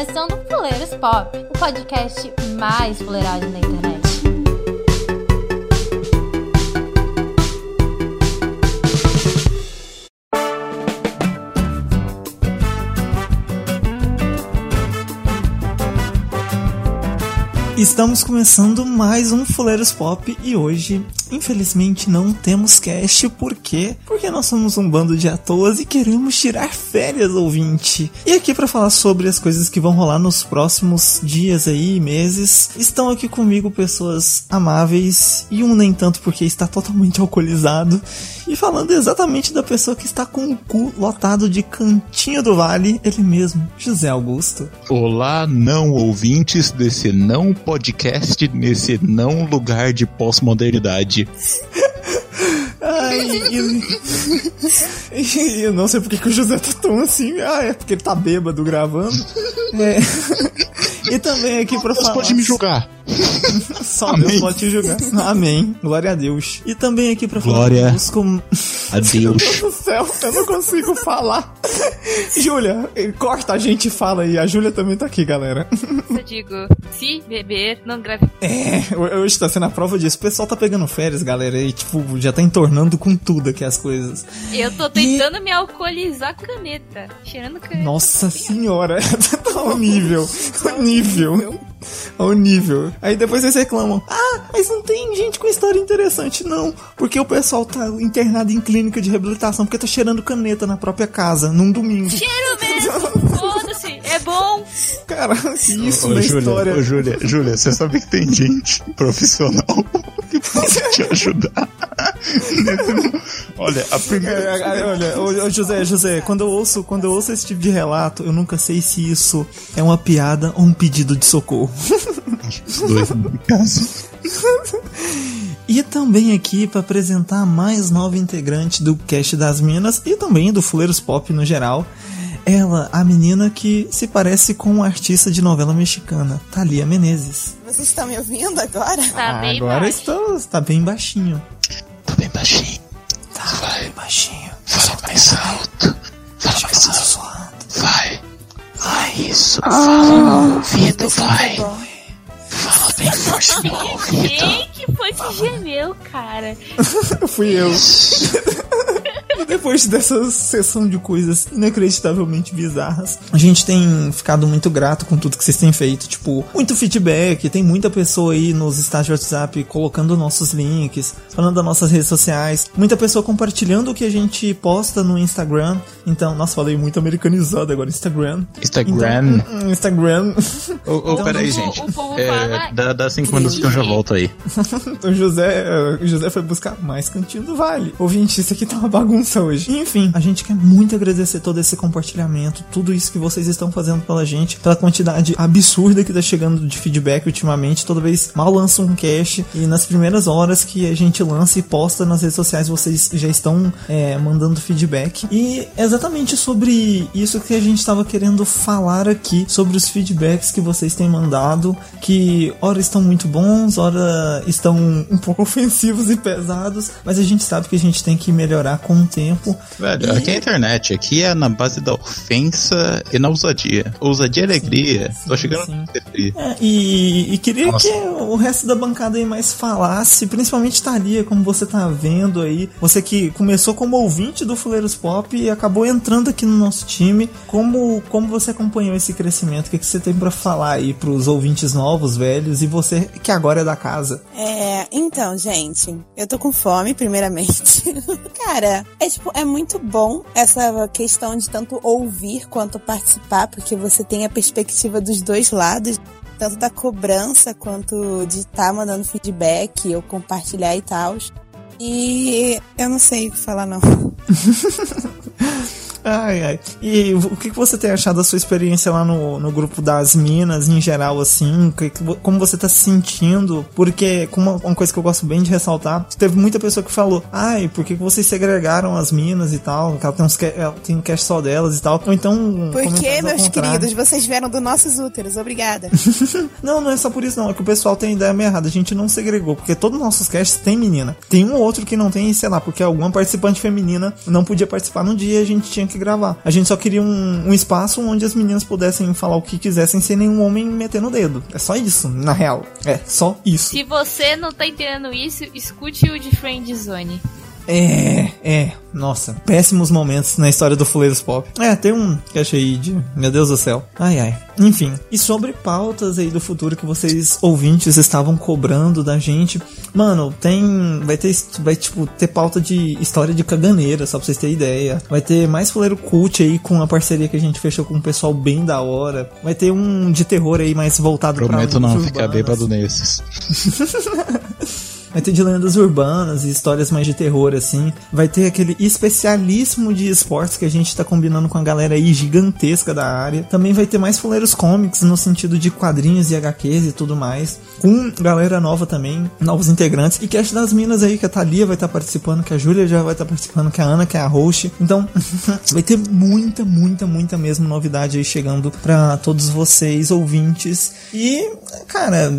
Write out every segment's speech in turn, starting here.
começando Fuleiros Pop, o podcast mais fuleirado da internet. Estamos começando mais um Fuleiros Pop e hoje, infelizmente, não temos cast. Por quê? Porque nós somos um bando de atoas e queremos tirar férias, ouvinte. E aqui para falar sobre as coisas que vão rolar nos próximos dias aí, meses, estão aqui comigo pessoas amáveis e um nem tanto porque está totalmente alcoolizado. E falando exatamente da pessoa que está com o cu lotado de cantinho do vale, ele mesmo, José Augusto. Olá, não ouvintes desse não podcast, nesse não lugar de pós-modernidade. Ai, eu... eu não sei porque que o José tá tão assim. Ah, é porque ele tá bêbado gravando. É. E também aqui pra falar. pode me julgar. Só Amém. Deus pode te julgar. Amém. Glória a Deus. E também aqui pra falar Glória conosco. Meu Adeus. Deus do céu, eu não consigo falar. Júlia, corta a gente e fala aí. A Júlia também tá aqui, galera. Eu digo, se beber, não grave. É, hoje tá sendo a prova disso. O pessoal tá pegando férias, galera, e tipo, já tá entornando com tudo aqui as coisas. Eu tô tentando me alcoolizar com caneta. Cheirando caneta. Nossa senhora, tá ao nível. Ao nível. Aí depois vocês reclamam: Ah, mas não tem gente com história interessante, não. Porque o pessoal tá internado em clínica de reabilitação porque tá cheirando caneta na própria casa, num domingo. Cheiro mesmo! É bom! Cara, isso Ô, na Júlia, história. ô, Júlia, Júlia, você sabe que tem gente profissional que pode te ajudar. Olha, a É, primeira. é, olha, ô, ô, José, José, quando eu ouço, quando eu ouço esse tipo de relato, eu nunca sei se isso é uma piada ou um pedido de socorro. Dois no caso. E também aqui para apresentar a mais nova integrante do Cast das Minas e também do Fuleiros Pop no geral. Ela, a menina que se parece com uma artista de novela mexicana, Thalia Menezes. Vocês estão me ouvindo agora? Tá bem Agora baixo. está, está bem baixinho. Tô bem baixinho. Tá bem baixinho. Fala mais alto. Fala mais Tá alto. zoando. Vai. Vai, isso. Fala no ouvido, vai. Fala bem forte no ouvido. Quem que foi que gemeu, cara? Fui eu. E depois dessa sessão de coisas inacreditavelmente bizarras, a gente tem ficado muito grato com tudo que vocês têm feito. Tipo, muito feedback, tem muita pessoa aí nos estágios de WhatsApp colocando nossos links, falando das nossas redes sociais, muita pessoa compartilhando o que a gente posta no Instagram. Então, nossa, falei muito americanizado agora, Instagram. Instagram. Então, hum, Instagram. Ô, ô, Então, peraí, gente. o povo É, dá, dá cinco minutos que eu já volto aí. O José, o José foi buscar mais cantinho do vale. Ouvinte, isso aqui tá uma bagunça hoje. Enfim, a gente quer muito agradecer todo esse compartilhamento, tudo isso que vocês estão fazendo pela gente, pela quantidade absurda que tá chegando de feedback ultimamente. Toda vez mal lança um cast e nas primeiras horas que a gente lança e posta nas redes sociais, vocês já estão é, mandando feedback. E é exatamente sobre isso que a gente tava querendo falar aqui, sobre os feedbacks que vocês têm mandado, que ora estão muito bons, ora estão um pouco ofensivos e pesados, mas a gente sabe que a gente tem que melhorar com tempo. Velho, aqui é a internet, aqui é na base da ofensa e na ousadia. Ousadia e alegria. Tô chegando sim. É, e, e queria Nossa. que o resto da bancada aí mais falasse, principalmente Thalia, como você tá vendo aí. Você que começou como ouvinte do Fuleiros Pop e acabou entrando aqui no nosso time. Como, como você acompanhou esse crescimento? O que, que você tem pra falar aí pros ouvintes novos, velhos, e você que agora é da casa? É, então, gente, eu tô com fome, primeiramente. Cara, é tipo, é muito bom essa questão de tanto ouvir quanto participar, porque você tem a perspectiva dos dois lados, tanto da cobrança quanto de estar mandando feedback ou compartilhar e tal. E eu não sei o que falar, não. Ai, ai. E o que, você tem achado da sua experiência lá no, no grupo das minas, em geral, assim? Que- como você tá se sentindo? Porque, uma, uma coisa que eu gosto bem de ressaltar, teve muita pessoa que falou, ai, por que, vocês segregaram as minas e tal? Que ela tem, uns, ela tem um cast só delas e tal. Ou então. Por comentários que, ao meus queridos, vocês vieram dos nossos úteros? Obrigada. Não, não é só por isso, não. É que o pessoal tem ideia meio errada. A gente não segregou, porque todos os nossos casts tem menina. Tem um ou outro que não tem, sei lá, porque alguma participante feminina não podia participar no dia e a gente tinha que gravar. A gente só queria um, um espaço onde as meninas pudessem falar o que quisessem sem nenhum homem metendo o dedo. É só isso, na real. É só isso. Se você não tá entendendo isso, escute o de Friend Zone. É, é, nossa, péssimos momentos na história do Fuleiros Pop. É, tem um que achei de. Meu Deus do céu. Ai, ai. Enfim, e sobre pautas aí do futuro que vocês ouvintes estavam cobrando da gente. Mano, tem. Vai ter. Vai, tipo, ter pauta de história de caganeira, só pra vocês terem ideia. Vai ter mais Fuleiro Cult aí com a parceria que a gente fechou com um pessoal bem da hora. Vai ter um de terror aí mais voltado Prometo pra. não lendas ficar bêbado nesses. Vai ter de lendas urbanas e histórias mais de terror, assim. Vai ter aquele especialíssimo de esportes que a gente tá combinando com a galera aí gigantesca da área. Também vai ter mais fuleiros comics no sentido de quadrinhos e HQs e tudo mais. Com galera nova também, novos integrantes. E cast das minas aí, que a Thalia vai estar participando, que a Júlia já vai estar participando, que a Ana, que é a host. Então, vai ter muita, muita, muita mesmo novidade aí chegando pra todos vocês, ouvintes. E, cara,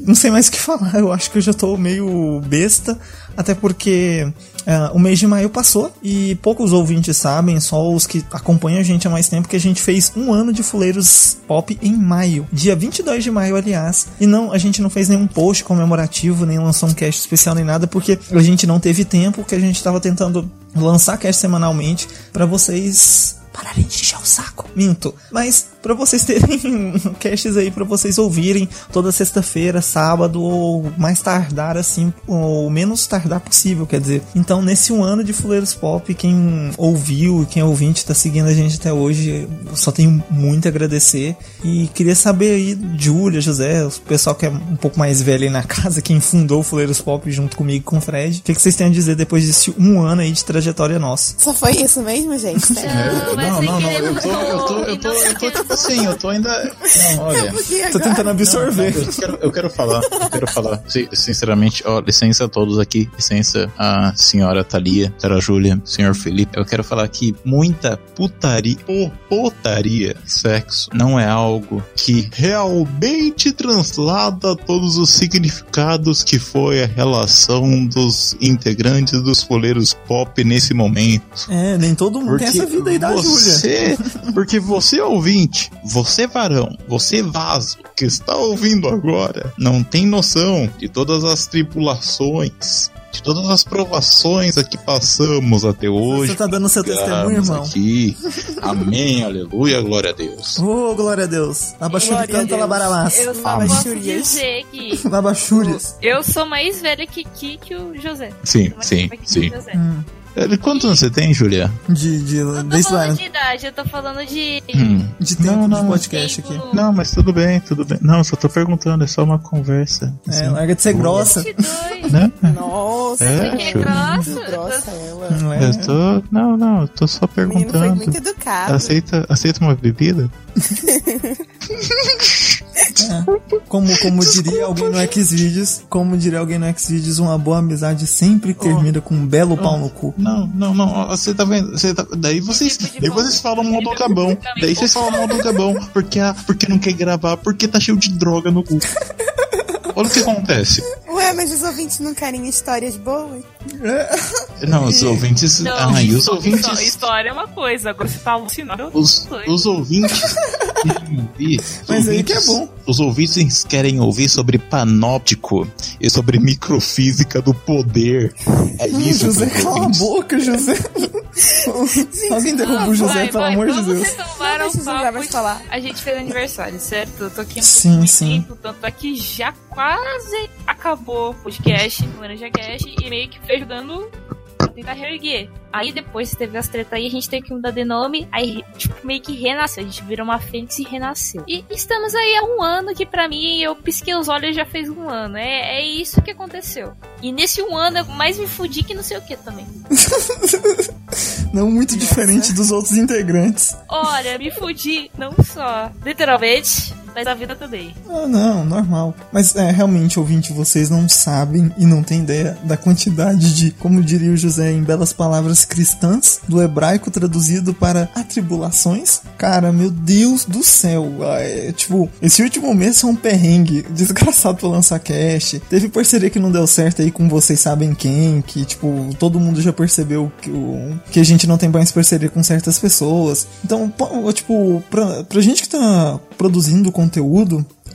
não sei mais o que falar. Eu acho que eu já tô meio besta. Até porque é, o mês de maio passou e poucos ouvintes sabem, só os que acompanham a gente há mais tempo, que a gente fez um ano de Fuleiros Pop em maio. Dia 22 de maio, aliás. E não, a gente não fez nenhum post comemorativo, nem lançou um cast especial, nem nada, porque a gente não teve tempo, que a gente tava tentando lançar cast semanalmente para vocês pararem de encher o saco. Minto. Mas para vocês terem casts aí para vocês ouvirem toda sexta-feira, sábado ou mais tardar assim, ou menos tardar possível, quer dizer. Então, nesse um ano de Fuleiros Pop, quem ouviu e quem é ouvinte tá seguindo a gente até hoje, eu só tenho muito a agradecer e queria saber aí Júlia, José, o pessoal que é um pouco mais velho aí na casa, quem fundou o Fuleiros Pop junto comigo e com o Fred. O que, que vocês têm a dizer depois desse um ano aí de trajetória nossa? Só foi isso mesmo, gente? Sério? Mas não, não, não, eu tô, eu tô, eu tô, eu tô tipo assim, eu tô ainda. Não, olha. Porque Tô tentando absorver. Eu quero, eu quero falar, eu quero falar, si- sinceramente, ó, licença a todos aqui, licença a senhora Thalia, senhora Júlia, senhor Felipe. Eu quero falar que muita putaria, ou putaria, sexo, não é algo que realmente translada todos os significados que foi a relação dos integrantes dos foleiros pop nesse momento. É, nem todo mundo tem essa vida aí da Júlia. Você, porque você ouvinte, você varão, você vaso que está ouvindo agora, não tem noção de todas as tribulações, de todas as provações a que passamos até hoje. Você tá dando seu testemunho, irmão? Aqui. Amém, aleluia, glória a Deus. Ô, glória a Deus. Labachuri Glória a canta Deus. labaralás. Eu só Amém. posso Júlias. dizer que eu sou mais velha que Ki que o José. Sim, sim, sim. o José. Hum, Quantos anos você tem, Julia? de, de, Não tô de falando de idade, eu tô falando de. Hum. De tempo Não, não. de podcast tempo aqui. Não, mas tudo bem, tudo bem. Não, só tô perguntando, é só uma conversa. É, assim, larga de ser grossa. 22. Né? Nossa, É, é grossa? ela. Não é? Eu tô. Não, não, eu tô só O menino foi perguntando. muito educado. Aceita, aceita uma bebida? Como, como diria alguém no Xvideos, como diria alguém no Xvideos, uma boa amizade sempre termina com um belo pau no cu. Não, não, não. Você tá vendo? Você tá- daí vocês, Tipo daí vocês falam mal do Gabão. Daí vocês falam mal do Gabão porque, ah, porque não quer gravar, porque tá cheio de droga no cu. Olha o que acontece. Ué, mas os ouvintes não querem histórias boas? Não, os ouvintes. ah, e os Só- ouvintes. História é uma coisa, agora você tá alucinado. Os, os ouvintes querem ouvir. os Mas aí que é ouvintes- bom. Os ouvintes querem ouvir sobre panóptico e sobre microfísica do poder. É isso José, cala a boca, José. Alguém derruba o José, Vai, pelo vai, amor de Deus. retomar Não o o José papo falar. A gente fez aniversário, certo? Eu tô aqui um Sim, pouco de sim. tempo, tanto é que já quase acabou o podcast, no Laranja Cast, e meio que foi ajudando a tentar reerguer. Aí depois teve as tretas aí, a gente teve que mudar de nome, aí tipo, meio que renasceu. A gente virou uma fênix e renasceu. E estamos aí há um ano que pra mim, eu pisquei os olhos e já fez um ano. É, é isso que aconteceu. E nesse um ano eu mais me fudi que não sei o que também. Não muito diferente dos outros integrantes. Olha, me fudi não só literalmente, Mas a vida também. Ah, não, normal. Mas é, realmente, ouvinte, vocês não sabem e não têm ideia da quantidade de, como diria o José em belas palavras cristãs, do hebraico traduzido para atribulações. Cara, meu Deus do céu. Ah, É, tipo, esse último mês foi um perrengue desgraçado pra lançar cast. Teve parceria que não deu certo aí com vocês sabem quem, que, tipo, todo mundo já percebeu que, o, que a gente não tem mais parceria com certas pessoas. Então, tipo, pra, pra gente que tá produzindo conteúdo,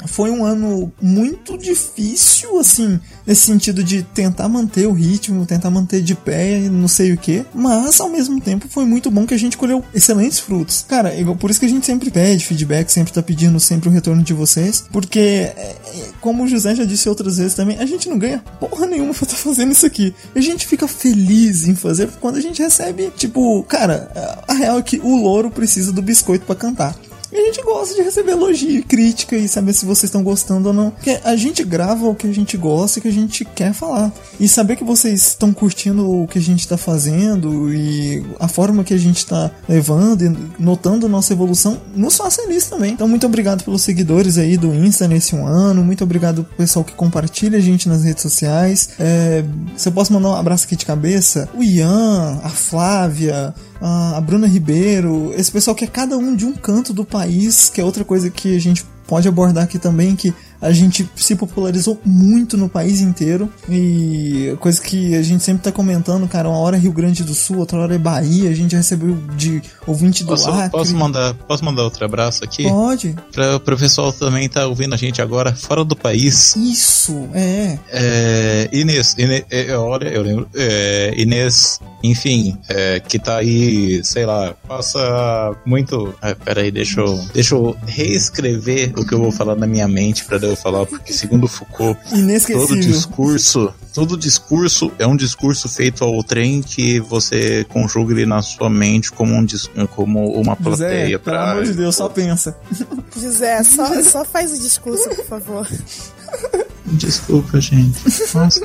foi um ano muito difícil, assim, nesse sentido de tentar manter o ritmo, tentar manter de pé e não sei o que, mas ao mesmo tempo foi muito bom que a gente colheu excelentes frutos. Cara, igual- por isso que a gente sempre pede feedback, sempre tá pedindo sempre o retorno de vocês, porque, é, é, como o José já disse outras vezes também, a gente não ganha porra nenhuma pra estar fazendo isso aqui. A gente fica feliz em fazer quando a gente recebe, tipo, cara, a real é que o louro precisa do biscoito pra cantar. E a gente gosta de receber elogio e crítica e saber se vocês estão gostando ou não. Porque a gente grava o que a gente gosta e que a gente quer falar. E saber que vocês estão curtindo o que a gente tá fazendo e a forma que a gente tá levando e notando nossa evolução nos faz feliz também. Então, muito obrigado pelos seguidores aí do Insta nesse um ano. Muito obrigado pro pessoal que compartilha a gente nas redes sociais. É, se eu posso mandar um abraço aqui de cabeça, o Ian, a Flávia, a Bruna Ribeiro, esse pessoal que é cada um de um canto do país, que é outra coisa que a gente pode abordar aqui também, que a gente se popularizou muito no país inteiro e coisa que a gente sempre tá comentando, cara, uma hora é Rio Grande do Sul, outra hora é Bahia, a gente recebeu de ouvinte do Posso, Acre. posso mandar, posso mandar outro abraço aqui? Pode. Pra, pro pessoal também tá ouvindo a gente agora fora do país. Isso, é. É, Inês, Inês é, olha, eu lembro. É, Inês, enfim, é, que tá aí, sei lá, passa muito. Ah, peraí, deixa eu, deixa eu reescrever o que eu vou falar na minha mente pra eu falar, porque segundo Foucault, todo discurso, todo discurso é um discurso feito ao trem que você conjuga ele na sua mente como um dis- como uma José, plateia pelo pra amor de Deus, só pensa. José, só, só faz o discurso, por favor. Desculpa, gente. Nossa.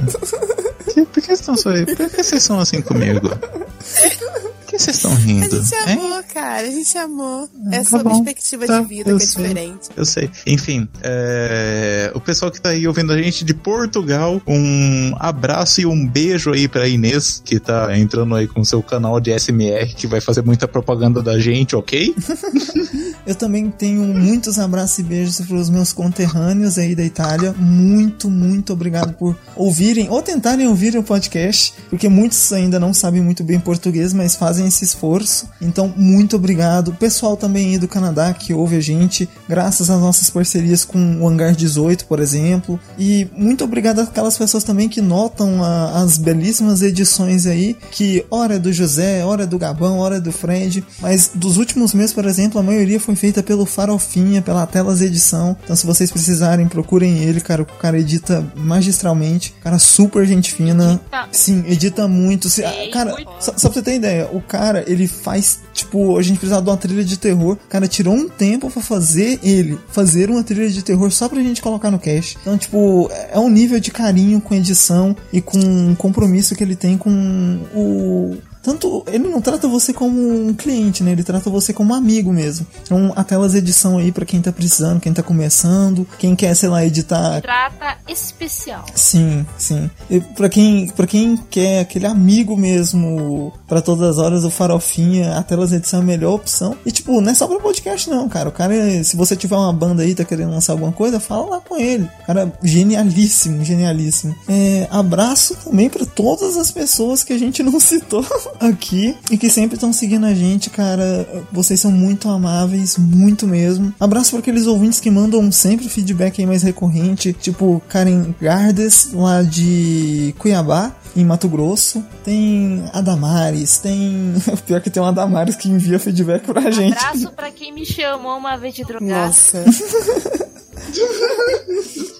Que- por que vocês estão aí? Por que vocês são assim comigo? Que vocês estão A rindo? gente hein? amou, cara, a gente amou. É tá sua bom. perspectiva Tá, de vida que é sei. diferente. Eu sei. Enfim, é, o pessoal que tá aí ouvindo a gente de Portugal, um abraço e um beijo aí pra Inês, que tá entrando aí com seu canal de SMR, que vai fazer muita propaganda da gente, ok? Eu também tenho muitos abraços e beijos para os meus conterrâneos aí da Itália. Muito, muito obrigado por ouvirem ou tentarem ouvir o podcast, porque muitos ainda não sabem muito bem português, mas fazem esse esforço. Então, muito obrigado. Pessoal também aí do Canadá que ouve a gente, graças às nossas parcerias com o Hangar 18, por exemplo. E muito obrigado àquelas pessoas também que notam a- as belíssimas edições aí, que hora é do José, hora é do Gabão, hora é do Fred, mas dos últimos meses, por exemplo, a maioria foi feita pelo Farofinha, pela Telas Edição. Então, se vocês precisarem, procurem ele, cara. O cara edita magistralmente. Cara, super gente fina. Sim, edita muito. Se- cara, só, só pra você ter ideia, o cara, ele faz, tipo, a gente precisava de uma trilha de terror. O cara tirou um tempo pra fazer ele, fazer uma trilha de terror só pra gente colocar no cast. Então, tipo, é um nível de carinho com edição e com compromisso que ele tem com o. Tanto, ele não trata você como um cliente, né? Ele trata você como um amigo mesmo. Então, a Telas Edição aí pra quem tá precisando, quem tá começando, quem quer, sei lá, editar Trata especial. Sim, sim. E pra quem, pra quem quer aquele amigo mesmo pra todas as horas, o Farofinha, a Telas Edição é a melhor opção. E tipo, não é só pra podcast não, cara. O cara, é- se você tiver uma banda aí, tá querendo lançar alguma coisa, fala lá com ele. Cara, genialíssimo, genialíssimo. É, abraço também pra todas as pessoas que a gente não citou aqui e que sempre estão seguindo a gente, cara. Vocês são muito amáveis, muito mesmo. Abraço pra aqueles ouvintes que mandam sempre feedback aí mais recorrente, tipo Karen Gardes, lá de Cuiabá. Em Mato Grosso, tem a Damares, tem. Pior que tem uma Damares que envia feedback pra gente. Abraço pra quem me chamou uma vez de drogado. Nossa,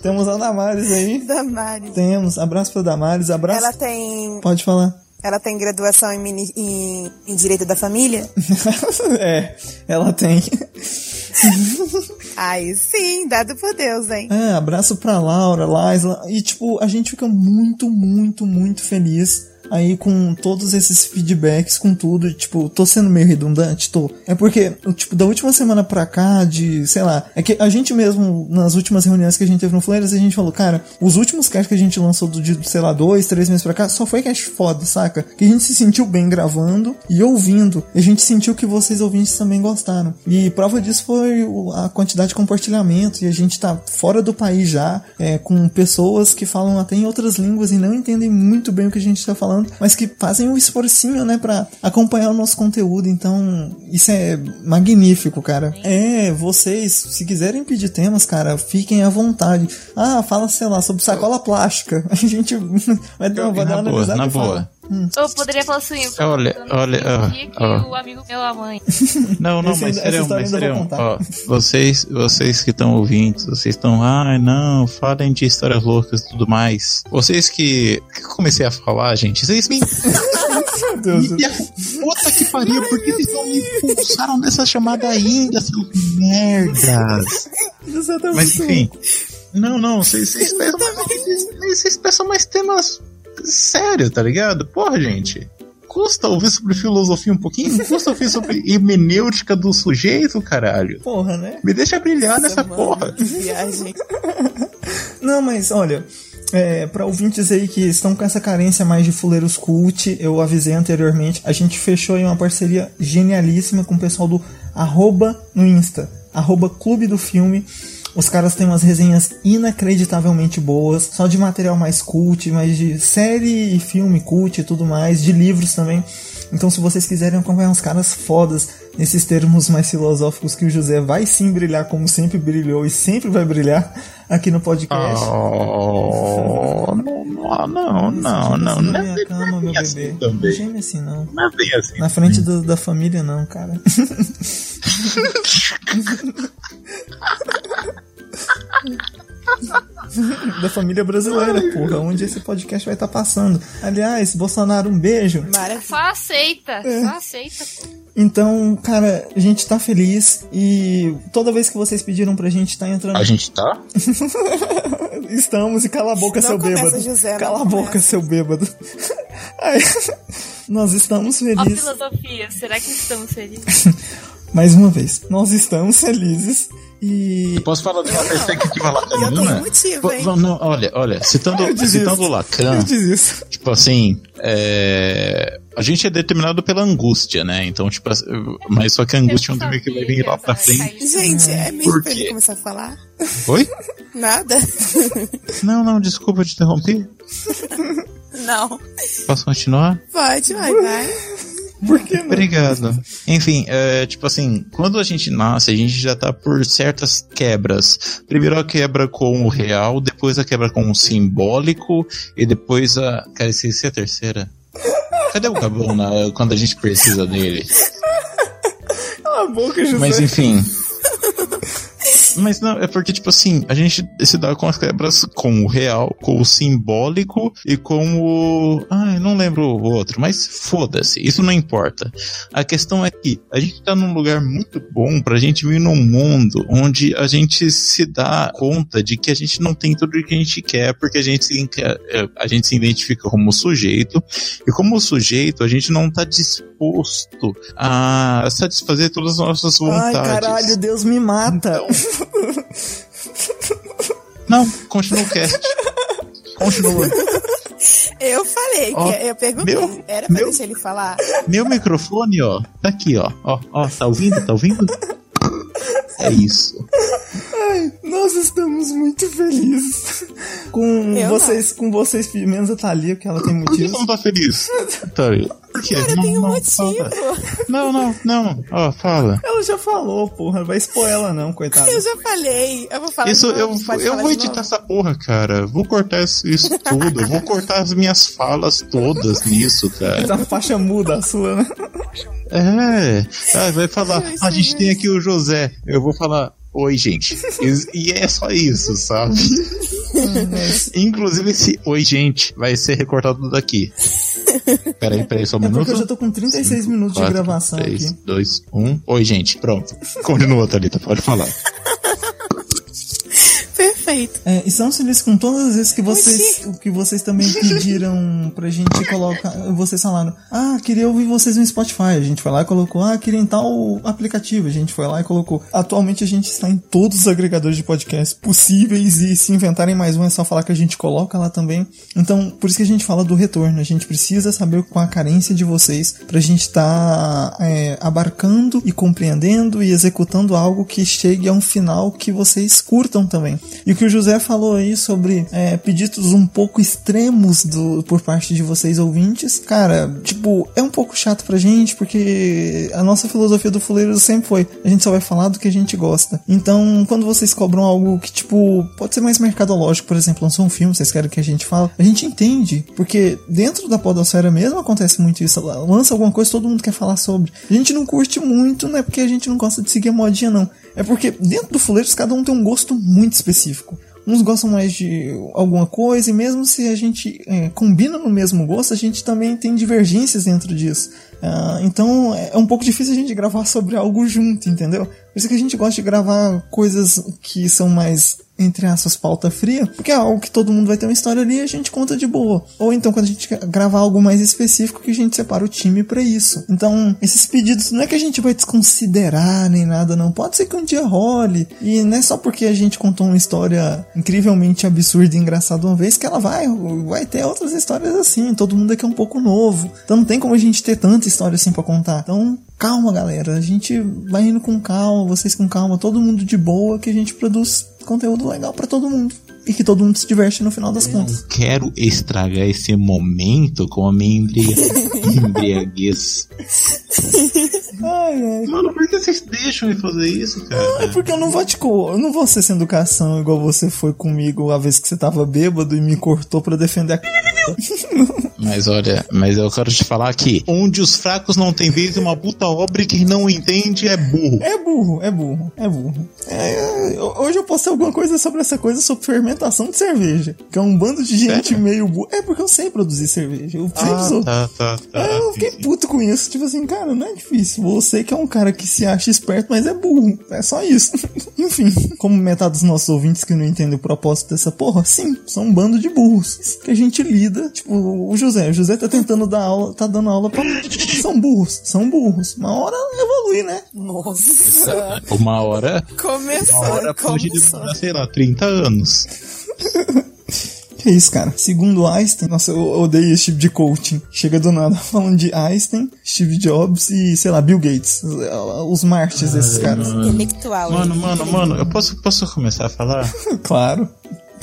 Temos a Damares aí. Damares. Temos. Abraço pra Damares, abraço. Ela tem, Pode falar. Ela tem graduação em, mini- em, em Direito da Família? é, ela tem. Aí sim, dado por Deus, hein? É, abraço pra Laura, Laisla. E, tipo, a gente fica muito, muito, muito feliz aí com todos esses feedbacks, com tudo, tipo, tô sendo meio redundante, tô. É porque, tipo, da última semana pra cá, de, sei lá, é que a gente mesmo, nas últimas reuniões que a gente teve no Fleiras, a gente falou, cara, os últimos casts que a gente lançou do, de, sei lá, dois, três meses pra cá, só foi cast foda, saca? Que a gente se sentiu bem gravando e ouvindo. E a gente sentiu que vocês ouvintes também gostaram. E prova disso foi a quantidade de compartilhamento. E a gente tá fora do país já, é, com pessoas que falam até em outras línguas e não entendem muito bem o que a gente tá falando, mas que fazem um esforcinho, né, pra acompanhar o nosso conteúdo. Então, isso é magnífico, cara. É, vocês, se quiserem pedir temas, cara, fiquem à vontade. Ah, fala, sei lá, sobre sacola plástica. A gente vai dar, vai dar na uma boa, analisada na e fala. boa. Eu poderia falar assim, eu Olha, olha, ó, que ó. o amigo meu, a mãe. Não, não, Esse mas história mas contar. Ó, vocês, vocês que estão ouvindo, vocês estão, ai não, falem de histórias loucas e tudo mais. Vocês que, que eu comecei a falar, gente, vocês me. Meu Deus puta que pariu, por que vocês não me expulsaram dessa chamada ainda, seus merdas? Mas enfim. Não, não, vocês, vocês, peçam, vocês, vocês peçam mais temas sério, tá ligado? Porra, gente. Custa ouvir sobre filosofia um pouquinho? Custa ouvir sobre hermenêutica do sujeito, caralho? Porra, né? Me deixa brilhar nessa Mano, porra. viagem. Não, mas olha, é, para ouvintes aí que estão com essa carência mais de fuleiros cult, eu avisei anteriormente, a gente fechou aí uma parceria genialíssima com o pessoal do arroba no Insta, arroba Clube do Filme. Os caras têm umas resenhas inacreditavelmente boas, só de material mais cult, mais de série e filme cult e tudo mais, de livros também. Então, se vocês quiserem acompanhar uns caras fodas nesses termos mais filosóficos que o José vai sim brilhar como sempre brilhou e sempre vai brilhar aqui no podcast. Oh, não, não, não, não, não, na não é cama, meu bem assim bebê. Não também. geme assim, não. Não é bem assim. Na frente do- da família, não, cara. da família brasileira, porra. Onde esse podcast vai estar passando. Aliás, Bolsonaro, um beijo. Maravilha. Só aceita, só aceita. Então, cara, a gente tá feliz e toda vez que vocês pediram pra gente tá entrando. A gente tá? Estamos e cala a boca, Não seu começa, bêbado. José, não cala a boca, seu bêbado. Aí, nós estamos Ó, felizes. filosofia, será que estamos felizes? Mais uma vez, nós estamos felizes e. Posso falar de uma perspectiva Eu tenho lacaniana? motivo, hein? não, não, olha, olha, citando, citando Lacan, diz isso. tipo assim, é, a gente é determinado pela angústia, né? Então, tipo, assim, mas só que a angústia é um termo que vai vir lá pra frente. Gente, é mesmo Por pra ele começar a falar? Oi? Nada? Não, não, desculpa te interromper. Não. Posso continuar? Pode, vai, vai. Por que não? Obrigado. Enfim, é, tipo assim, quando a gente nasce, a gente já tá por certas quebras. Primeiro a quebra com o real, depois a quebra com o simbólico, e depois a. Cara, esqueci a terceira. Cadê o Gabão na- quando a gente precisa dele? Cala a boca, José. Mas enfim. Mas não, é porque, tipo assim, a gente se dá com as quebras com o real, com o simbólico e com o. Ai, não lembro o outro, mas foda-se, isso não importa. A questão é que a gente tá num lugar muito bom pra gente vir num mundo onde a gente se dá conta de que a gente não tem tudo o que a gente quer, porque a gente se, eh, a gente se identifica como sujeito, e como sujeito a gente não tá disposto a satisfazer todas as nossas Ai, vontades. caralho, Deus me mata. Não, continua o cast. Continua. Eu falei, Ó, que eu perguntei. meu- Era pra meu- deixar ele falar? Meu microfone, ó, tá aqui, ó. Ó, ó, tá ouvindo? Tá ouvindo? É isso. Nós estamos muito felizes com Eu vocês, com vocês, menos a Thalia, porque ela tem Por que motivos. não tá feliz? Tá, por quê? Cara, não, tem um não, motivo. fala. Não, não, não. Ó, fala. Ela já falou, porra, não vai expor ela não, coitada. Eu já falei. Eu vou falar Isso, eu, eu falar vou editar novo? essa porra, cara. Vou cortar isso, isso tudo. Eu vou cortar as minhas falas todas nisso, cara. Tá faixa muda a sua, né? É. Ah, vai falar. Isso A gente tem aqui o José. Eu vou falar. Oi, gente. E, e é só isso, sabe? Inclusive esse oi, gente, vai ser recortado daqui. Peraí, peraí, só um É porque minuto. eu já tô com 36 Cinco, minutos de quatro, gravação três, aqui. dois, um. Oi, gente. Pronto. Continua, Thalita. Pode falar. Perfeito. É, estamos felizes com todas as vezes que vocês, que vocês também pediram pra gente colocar. Vocês falaram, ah, queria ouvir vocês no Spotify. A gente foi lá e colocou, ah, queria em tal aplicativo. A gente foi lá e colocou. Atualmente a gente está em todos os agregadores de podcast possíveis e se inventarem mais um é só falar que a gente coloca lá também. Então, por isso que a gente fala do retorno. A gente precisa saber com a carência de vocês pra gente estar é, abarcando e compreendendo e executando algo que chegue a um final que vocês curtam também. E que o José falou aí sobre é, pedidos um pouco extremos do, por parte de vocês ouvintes, cara, tipo, é um pouco chato pra gente, porque a nossa filosofia do fuleiro sempre foi: a gente só vai falar do que a gente gosta. Então, quando vocês cobram algo que, tipo, pode ser mais mercadológico, por exemplo, lançou um filme, vocês querem que a gente fale, a gente entende, porque dentro da podosfera mesmo acontece muito isso. Lança alguma coisa, todo mundo quer falar sobre. A gente não curte muito, não é porque a gente não gosta de seguir a modinha, não. É porque dentro do Fuleiros cada um tem um gosto muito específico. Uns gostam mais de alguma coisa, e mesmo se a gente é, combina no mesmo gosto, a gente também tem divergências dentro disso. Ah, então é um pouco difícil a gente gravar sobre algo junto, entendeu? Por isso que a gente gosta de gravar coisas que são mais entre aspas, pauta fria, porque é algo que todo mundo vai ter uma história ali e a gente conta de boa. Ou então quando a gente gravar algo mais específico que a gente separa o time para isso. Então, esses pedidos não é que a gente vai desconsiderar nem nada, não. Pode ser que um dia role. E não é só porque a gente contou uma história incrivelmente absurda e engraçada uma vez que ela vai, vai ter outras histórias assim. Todo mundo aqui é um pouco novo. Então não tem como a gente ter tanta história assim para contar. Então, calma, galera. A gente vai indo com calma, vocês com calma, todo mundo de boa, que a gente produz conteúdo legal para todo mundo. E que todo mundo se diverte no final das contas. Não quero estragar esse momento com a minha embria- embriaguez. Ai, ai. Mano, por que vocês deixam eu fazer isso, É cara? porque eu não vou te co eu não vou ser sem educação igual você foi comigo a vez que você tava bêbado e me cortou pra defender a Mas olha, mas eu quero te falar que onde os fracos não têm vez, uma puta obra e quem não entende é burro. É burro, é burro, é burro. É, hoje eu postei alguma coisa sobre essa coisa sobre fermentação de cerveja. Que é um bando de gente Sério? meio burro. É porque eu sei produzir cerveja. Eu sempre sou. tá, tá, tá. É, eu fiquei puto com isso. Tipo assim, cara, não é difícil. Você que é um cara que se acha esperto, mas é burro. É só isso. Enfim, como metade dos nossos ouvintes que não entendem o propósito dessa porra, sim, são um bando de burros. Que a gente lida. Tipo, o José. O José tá tentando dar aula, tá dando aula pra. São burros, são burros. Uma hora evolui, né? Nossa. Uma hora, Começou. uma hora pode começou. demorar, sei lá, 30 anos. Que isso, cara. Segundo Einstein, nossa, eu odeio esse tipo de coaching. Chega do nada falando de Einstein, Steve Jobs e, sei lá, Bill Gates. Os mártires desses caras. Intelectual. Mano, mano, mano, eu posso, posso começar a falar? Claro.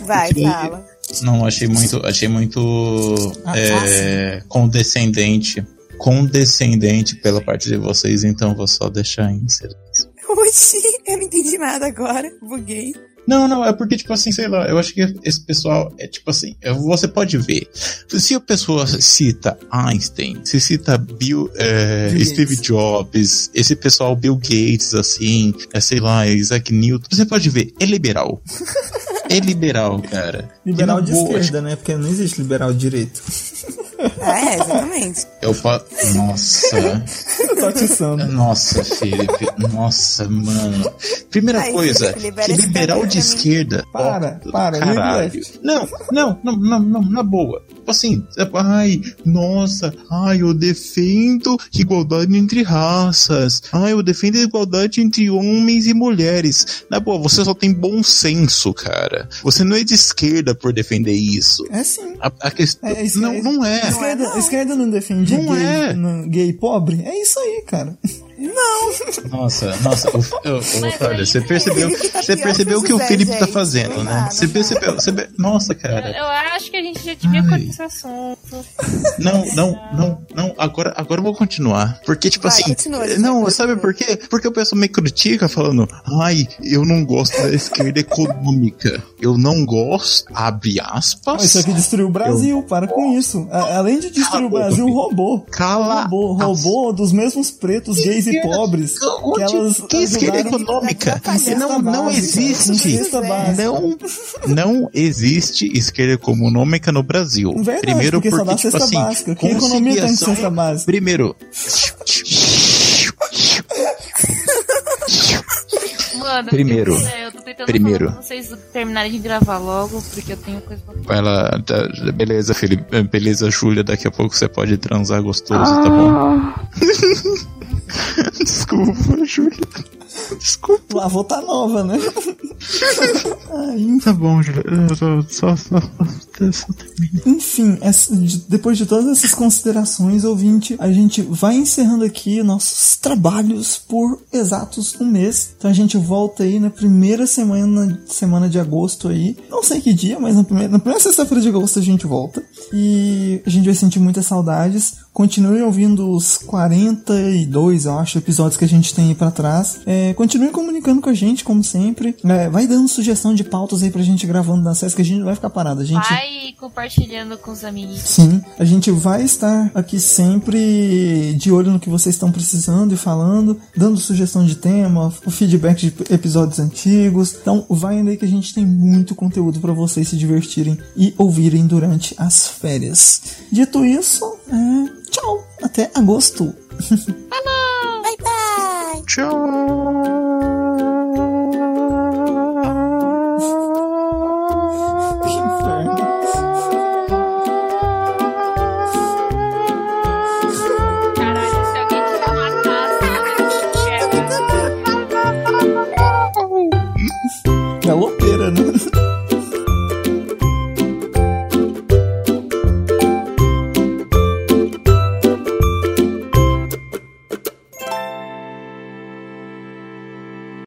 Vai, fala. Não, achei muito, achei muito é, condescendente. Condescendente pela parte de vocês, então vou só deixar em silêncio. Oxi, eu não entendi nada agora. Buguei. Não, não, é porque, tipo assim, sei lá, eu acho que esse pessoal é tipo assim, é, você pode ver. Se a pessoa cita Einstein, se cita Bill, é, Bill Steve Gates. Jobs, esse pessoal Bill Gates, assim, é, sei lá, Isaac Newton, você pode ver, é liberal. é liberal, cara. Liberal de esquerda, né? Porque não existe liberal de direito. É, exatamente. Eu pa... Nossa. Tô atiçando. Nossa, Felipe. Nossa, mano. Primeira Ai, coisa, liberal de esquerda. Para, para, caralho. left. Não, não, não, não, não, na boa. Tipo Assim, ai, nossa, ai, eu defendo igualdade entre raças. Ai, eu defendo igualdade entre homens e mulheres. Na boa, você só tem bom senso, cara. Você não é de esquerda por defender isso. É sim. A, a questão. É, isso não, é- não é. Esquerda, a esquerda não defende Não gay, é. não- gay pobre? É isso aí, cara. Nossa, nossa, o, o, o, olha, você percebeu, você percebeu o que o Felipe tá fazendo, Não né? Você não percebeu, você be- nossa, Eu, cara. eu acho que a gente já devia cortar esse assunto. Não, não, não, não, agora, agora eu vou continuar. Porque, tipo Vai, assim, continua, José, não, continua. sabe por quê? Porque o pessoal me critica falando, ai, eu não gosto da esquerda econômica. Eu não gosto, abre aspas. Isso aqui destruiu o Brasil, para com isso. A- além de destruir o Cala a Brasil, roubou. Cala Roubou, roubou dos mesmos pretos, gays e pobres. Onde- Que elas que esquerda econômica? Não, não existe. Não, não existe esquerda econômica no Brasil. Verdade, Primeiro porque, porque, só dá tipo cesta assim, básica. Que economia tem cesta básica? Primeiro, Mano, Primeiro. Aproveitando Primeiro. pra vocês terminarem de gravar logo, porque eu tenho coisa pra falar. Vai lá, tá, beleza, Felipe. Beleza, Júlia, daqui a pouco você pode transar gostoso, tá bom? Desculpa, Júlia. Desculpa. Lá vou tá nova, né? Ai, Tá bom, Júlia. Eu Só, só, só, só termina. Enfim, essa- depois de todas essas considerações, ouvinte, a gente vai encerrando aqui nossos trabalhos por exatos um mês. Então a gente volta aí na primeira semana, semana de agosto aí. Não sei que dia, mas na primeira, na primeira sexta-feira de agosto a gente volta. E a gente vai sentir muitas saudades. Continuem ouvindo os 42, eu acho, episódios que a gente tem aí pra trás. É, continuem comunicando com a gente, como sempre. É, vai dando sugestão de pautas aí pra gente gravando na SESC, que a gente não vai ficar parado. A gente... Vai compartilhando com os amiguinhos. Sim, a gente vai estar aqui sempre de olho no que vocês estão precisando e falando, dando sugestão de tema, o feedback de episódios antigos. Então, vai aí que a gente tem muito conteúdo para vocês se divertirem e ouvirem durante as férias. Dito isso, é, até agosto. Bye bye! Tchau.